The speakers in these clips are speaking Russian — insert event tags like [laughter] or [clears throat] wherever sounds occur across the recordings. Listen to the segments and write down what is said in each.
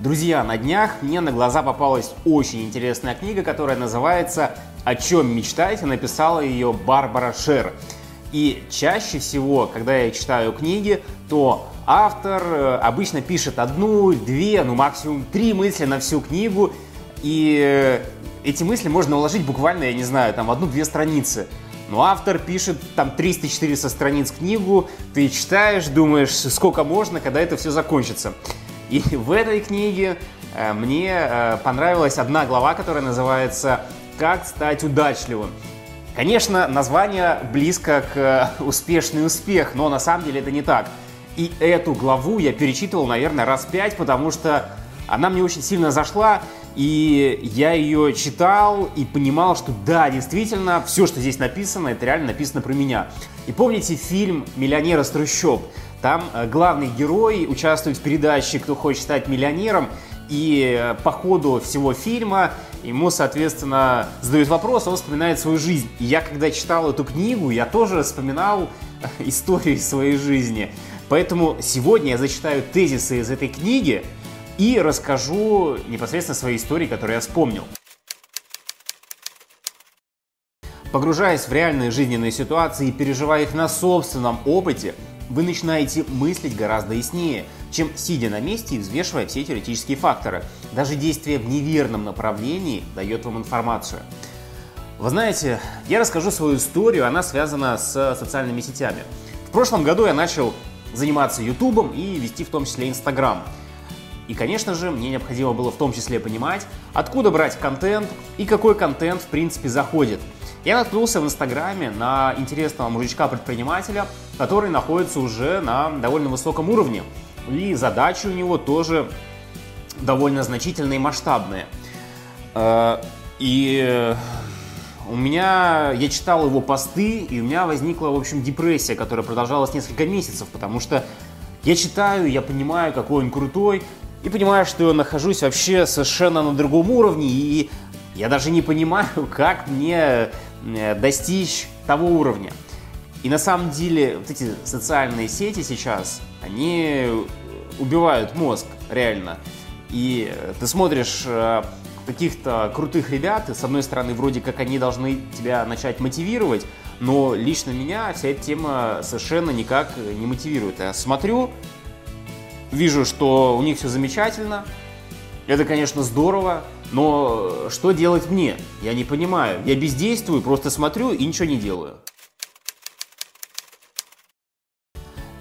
Друзья, на днях мне на глаза попалась очень интересная книга, которая называется «О чем мечтаете?» Написала ее Барбара Шер. И чаще всего, когда я читаю книги, то автор э, обычно пишет одну, две, ну максимум три мысли на всю книгу, и э, эти мысли можно уложить буквально, я не знаю, там одну-две страницы. Но автор пишет там 300-400 страниц книгу, ты читаешь, думаешь, сколько можно, когда это все закончится. И [laughs] в этой книге э, мне э, понравилась одна глава, которая называется «Как стать удачливым». Конечно, название близко к э, [laughs] «Успешный успех», но на самом деле это не так. И эту главу я перечитывал, наверное, раз пять, потому что она мне очень сильно зашла, и я ее читал и понимал, что да, действительно, все, что здесь написано, это реально написано про меня. И помните фильм «Миллионер из трущоб»? Там э, главный герой участвует в передаче «Кто хочет стать миллионером», и э, по ходу всего фильма ему, соответственно, задают вопрос, он вспоминает свою жизнь. И я, когда читал эту книгу, я тоже вспоминал [laughs] историю своей жизни. Поэтому сегодня я зачитаю тезисы из этой книги, и расскажу непосредственно свои истории, которые я вспомнил. Погружаясь в реальные жизненные ситуации и переживая их на собственном опыте, вы начинаете мыслить гораздо яснее, чем сидя на месте и взвешивая все теоретические факторы. Даже действие в неверном направлении дает вам информацию. Вы знаете, я расскажу свою историю, она связана с социальными сетями. В прошлом году я начал заниматься Ютубом и вести в том числе Инстаграм. И, конечно же, мне необходимо было в том числе понимать, откуда брать контент и какой контент, в принципе, заходит. Я наткнулся в Инстаграме на интересного мужичка-предпринимателя, который находится уже на довольно высоком уровне. И задачи у него тоже довольно значительные и масштабные. Э, и у меня, я читал его посты, и у меня возникла, в общем, депрессия, которая продолжалась несколько месяцев, потому что я читаю, я понимаю, какой он крутой, и понимаю, что я нахожусь вообще совершенно на другом уровне, и я даже не понимаю, [laughs] как мне достичь того уровня. И на самом деле вот эти социальные сети сейчас, они убивают мозг, реально. И ты смотришь э, каких-то крутых ребят, и с одной стороны, вроде как они должны тебя начать мотивировать, но лично меня вся эта тема совершенно никак не мотивирует. Я смотрю, вижу, что у них все замечательно, это, конечно, здорово, но что делать мне? Я не понимаю. Я бездействую, просто смотрю и ничего не делаю.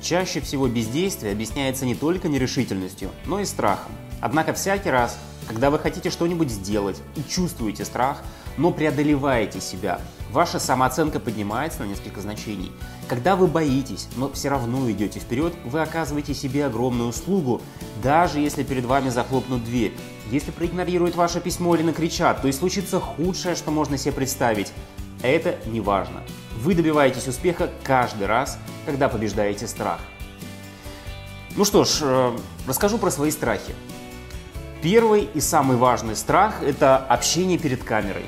Чаще всего бездействие объясняется не только нерешительностью, но и страхом. Однако всякий раз, когда вы хотите что-нибудь сделать и чувствуете страх, но преодолеваете себя, ваша самооценка поднимается на несколько значений. Когда вы боитесь, но все равно идете вперед, вы оказываете себе огромную услугу, даже если перед вами захлопнут дверь. Если проигнорируют ваше письмо или накричат, то и случится худшее, что можно себе представить. Это не важно. Вы добиваетесь успеха каждый раз, когда побеждаете страх. Ну что ж, э, расскажу про свои страхи. Первый и самый важный страх – это общение перед камерой.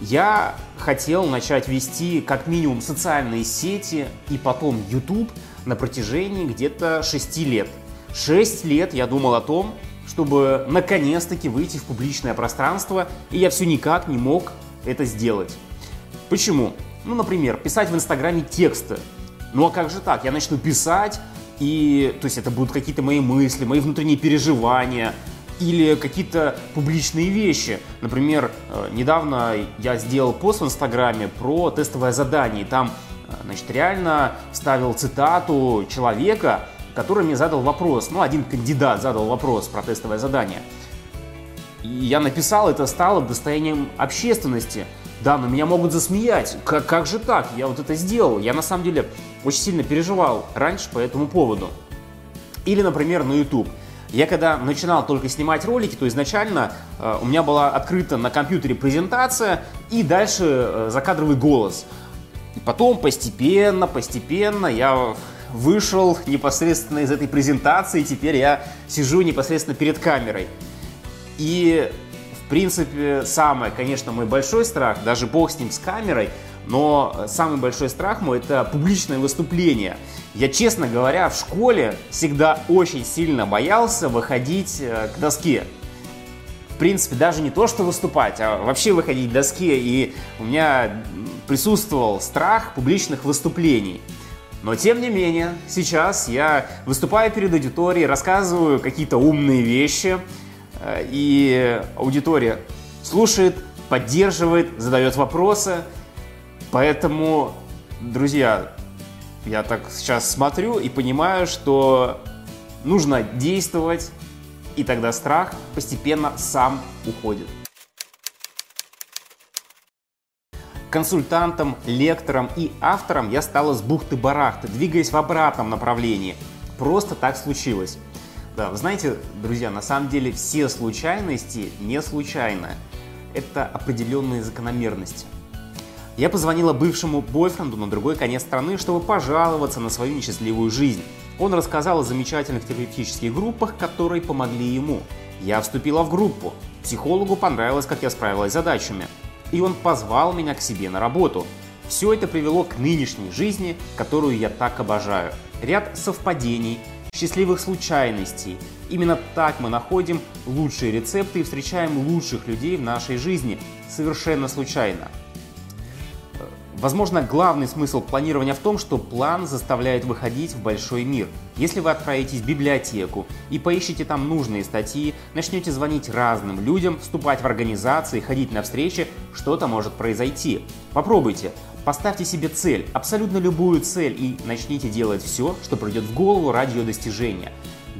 Я хотел начать вести как минимум социальные сети и потом YouTube на протяжении где-то 6 лет. 6 лет я думал о том, чтобы наконец-таки выйти в публичное пространство, и я все никак не мог это сделать. Почему? Ну, например, писать в Инстаграме тексты. Ну а как же так? Я начну писать, и, то есть это будут какие-то мои мысли, мои внутренние переживания, или какие-то публичные вещи. Например, э, недавно я сделал пост в Инстаграме про тестовое задание. там, э, значит, реально вставил цитату человека, который мне задал вопрос. Ну, один кандидат задал вопрос про тестовое задание. И я написал, это стало достоянием общественности. Да, но меня могут засмеять. Как, как же так? Я вот это сделал. Я на самом деле очень сильно переживал раньше по этому поводу. Или, например, на YouTube. Я когда начинал только снимать ролики, то изначально э, у меня была открыта на компьютере презентация и дальше э, закадровый голос. И потом постепенно, постепенно я вышел непосредственно из этой презентации, теперь я сижу непосредственно перед камерой. И, в принципе, самое, конечно, мой большой страх, даже бог с ним, с камерой, Но самый большой страх мой – это публичное выступление. Я, честно говоря, в школе всегда очень сильно боялся выходить э, к доске. В принципе, даже не то, что выступать, а вообще выходить к доске. И у меня присутствовал страх публичных выступлений. Но тем не менее, сейчас я выступаю перед аудиторией, рассказываю какие-то умные вещи, э, и аудитория слушает, поддерживает, задает вопросы. Поэтому, друзья, я так сейчас смотрю и понимаю, что нужно действовать, и тогда страх постепенно сам уходит. Консультантом, лектором и автором я стала с бухты-барахты, двигаясь в обратном направлении. Просто так случилось. Да, вы знаете, друзья, на самом деле все случайности не случайны. Это определенные закономерности. Я позвонила бывшему бойфренду на другой конец страны, чтобы пожаловаться на свою несчастливую жизнь. Он рассказал о замечательных терапевтических группах, которые помогли ему. Я вступила в группу. Психологу понравилось, как я справилась с задачами и он позвал меня к себе на работу. Все это привело к нынешней жизни, которую я так обожаю. Ряд совпадений, счастливых случайностей. Именно так мы находим лучшие рецепты и встречаем лучших людей в нашей жизни. Совершенно случайно. Возможно, главный смысл планирования в том, что план заставляет выходить в большой мир. Если вы отправитесь в библиотеку и поищите там нужные статьи, начнете звонить разным людям, вступать в организации, ходить на встречи, что-то может произойти. Попробуйте. Поставьте себе цель, абсолютно любую цель, и начните делать все, что придет в голову ради ее достижения.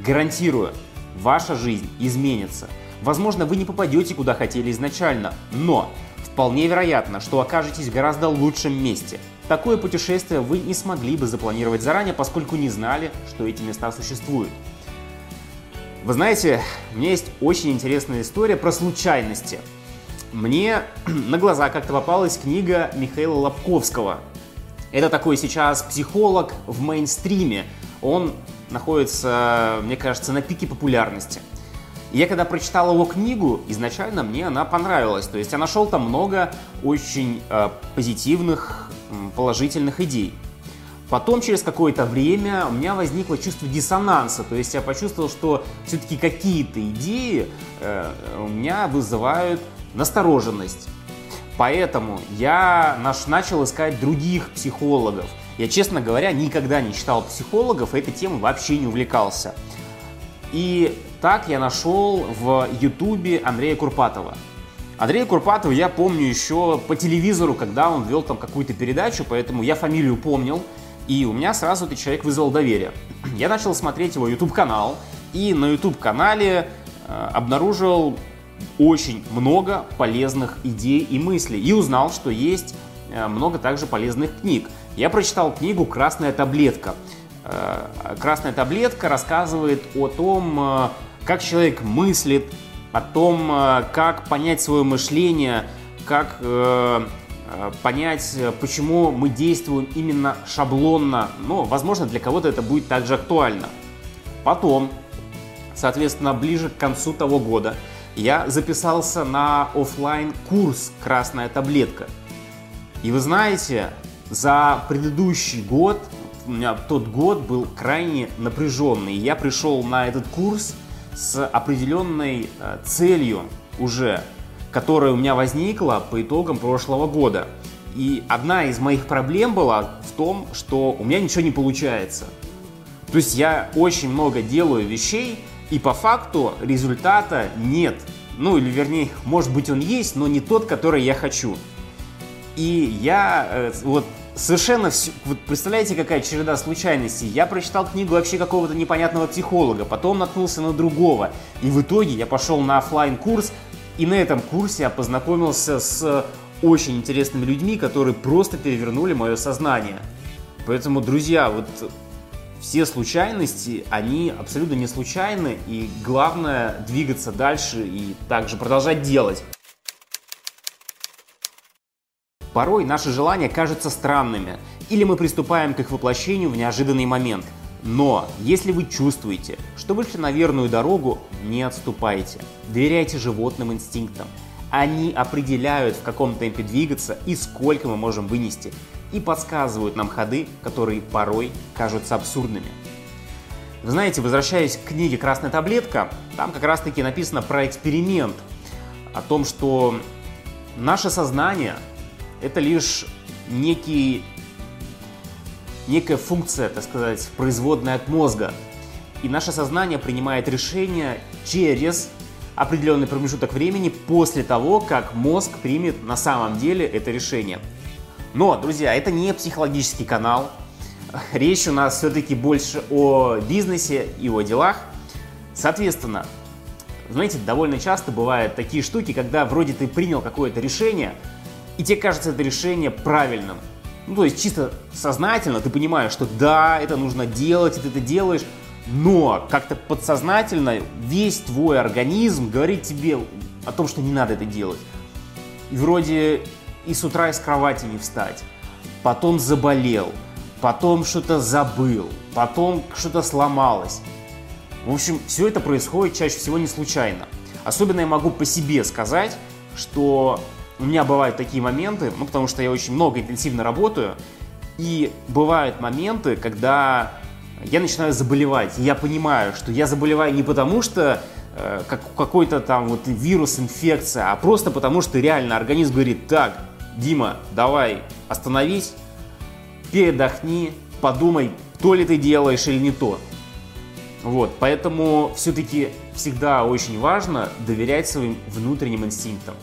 Гарантирую, ваша жизнь изменится. Возможно, вы не попадете куда хотели изначально, но Вполне вероятно, что окажетесь в гораздо лучшем месте. Такое путешествие вы не смогли бы запланировать заранее, поскольку не знали, что эти места существуют. Вы знаете, у меня есть очень интересная история про случайности. Мне [clears throat] на глаза как-то попалась книга Михаила Лобковского. Это такой сейчас психолог в мейнстриме. Он находится, мне кажется, на пике популярности. И я когда прочитал его книгу, изначально мне она понравилась. То есть я нашел там много очень э, позитивных, положительных идей. Потом, через какое-то время, у меня возникло чувство диссонанса. То есть я почувствовал, что все-таки какие-то идеи э, у меня вызывают настороженность. Поэтому я наш, начал искать других психологов. Я, честно говоря, никогда не читал психологов, этой темой вообще не увлекался. И так я нашел в Ютубе Андрея Курпатова. Андрея Курпатова я помню еще по телевизору, когда он вел там какую-то передачу, поэтому я фамилию помнил, и у меня сразу этот человек вызвал доверие. [clears throat] Я начал смотреть его YouTube-канал, и на YouTube-канале э, обнаружил очень много полезных идей и мыслей, и узнал, что есть э, много также полезных книг. Я прочитал книгу «Красная таблетка». Э, красная таблетка рассказывает о том, э, как человек мыслит, о том, э, как понять свое мышление, как понять, почему мы действуем именно шаблонно. Но, возможно, для кого-то это будет также актуально. Потом, соответственно, ближе к концу того года, я записался на офлайн курс «Красная таблетка». И вы знаете, за предыдущий год у меня тот год был крайне напряженный. Я пришел на этот курс с определенной э, целью уже, которая у меня возникла по итогам прошлого года. И одна из моих проблем была в том, что у меня ничего не получается. То есть я очень много делаю вещей, и по факту результата нет. Ну или вернее, может быть он есть, но не тот, который я хочу. И я э, вот совершенно все... Вот представляете, какая череда случайностей. Я прочитал книгу вообще какого-то непонятного психолога, потом наткнулся на другого. И в итоге я пошел на офлайн курс и на этом курсе я познакомился с очень интересными людьми, которые просто перевернули мое сознание. Поэтому, друзья, вот все случайности, они абсолютно не случайны, и главное двигаться дальше и также продолжать делать. Порой наши желания кажутся странными, или мы приступаем к их воплощению в неожиданный момент. Но если вы чувствуете, что вышли на верную дорогу, не отступайте. Доверяйте животным инстинктам. Они определяют, в каком темпе двигаться и сколько мы можем вынести, и подсказывают нам ходы, которые порой кажутся абсурдными. Вы знаете, возвращаясь к книге «Красная таблетка», там как раз-таки написано про эксперимент, о том, что наше сознание — это лишь некий, некая функция, так сказать, производная от мозга. И наше сознание принимает решение через определенный промежуток времени после того, как мозг примет на самом деле это решение. Но, друзья, это не психологический канал. Речь у нас все-таки больше о бизнесе и о делах. Соответственно, знаете, довольно часто бывают такие штуки, когда вроде ты принял какое-то решение, и тебе кажется это решение правильным. Ну, то есть чисто сознательно ты понимаешь, что да, это нужно делать, и ты это делаешь, но как-то подсознательно весь твой организм говорит тебе о том, что не надо это делать. И вроде и с утра из кровати не встать, потом заболел, потом что-то забыл, потом что-то сломалось. В общем, все это происходит чаще всего не случайно. Особенно я могу по себе сказать, что у меня бывают такие моменты, ну, потому что я очень много интенсивно работаю, и бывают моменты, когда я начинаю заболевать. И я понимаю, что я заболеваю не потому, что э, как, какой-то там вот вирус, инфекция, а просто потому, что реально организм говорит, так, Дима, давай остановись, передохни, подумай, то ли ты делаешь или не то. Вот, поэтому все-таки всегда очень важно доверять своим внутренним инстинктам.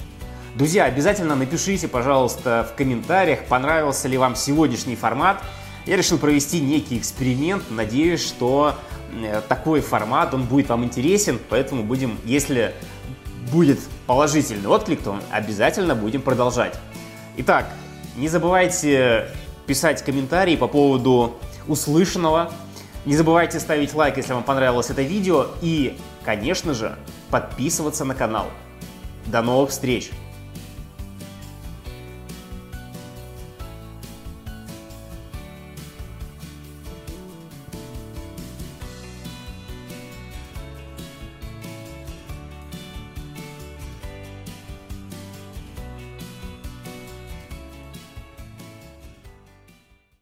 Друзья, обязательно напишите, пожалуйста, в комментариях, понравился ли вам сегодняшний формат. Я решил провести некий эксперимент, надеюсь, что э, такой формат, он будет вам интересен, поэтому будем, если будет положительный отклик, то обязательно будем продолжать. Итак, не забывайте писать комментарии по поводу услышанного, не забывайте ставить лайк, если вам понравилось это видео и, конечно же, подписываться на канал. До новых встреч!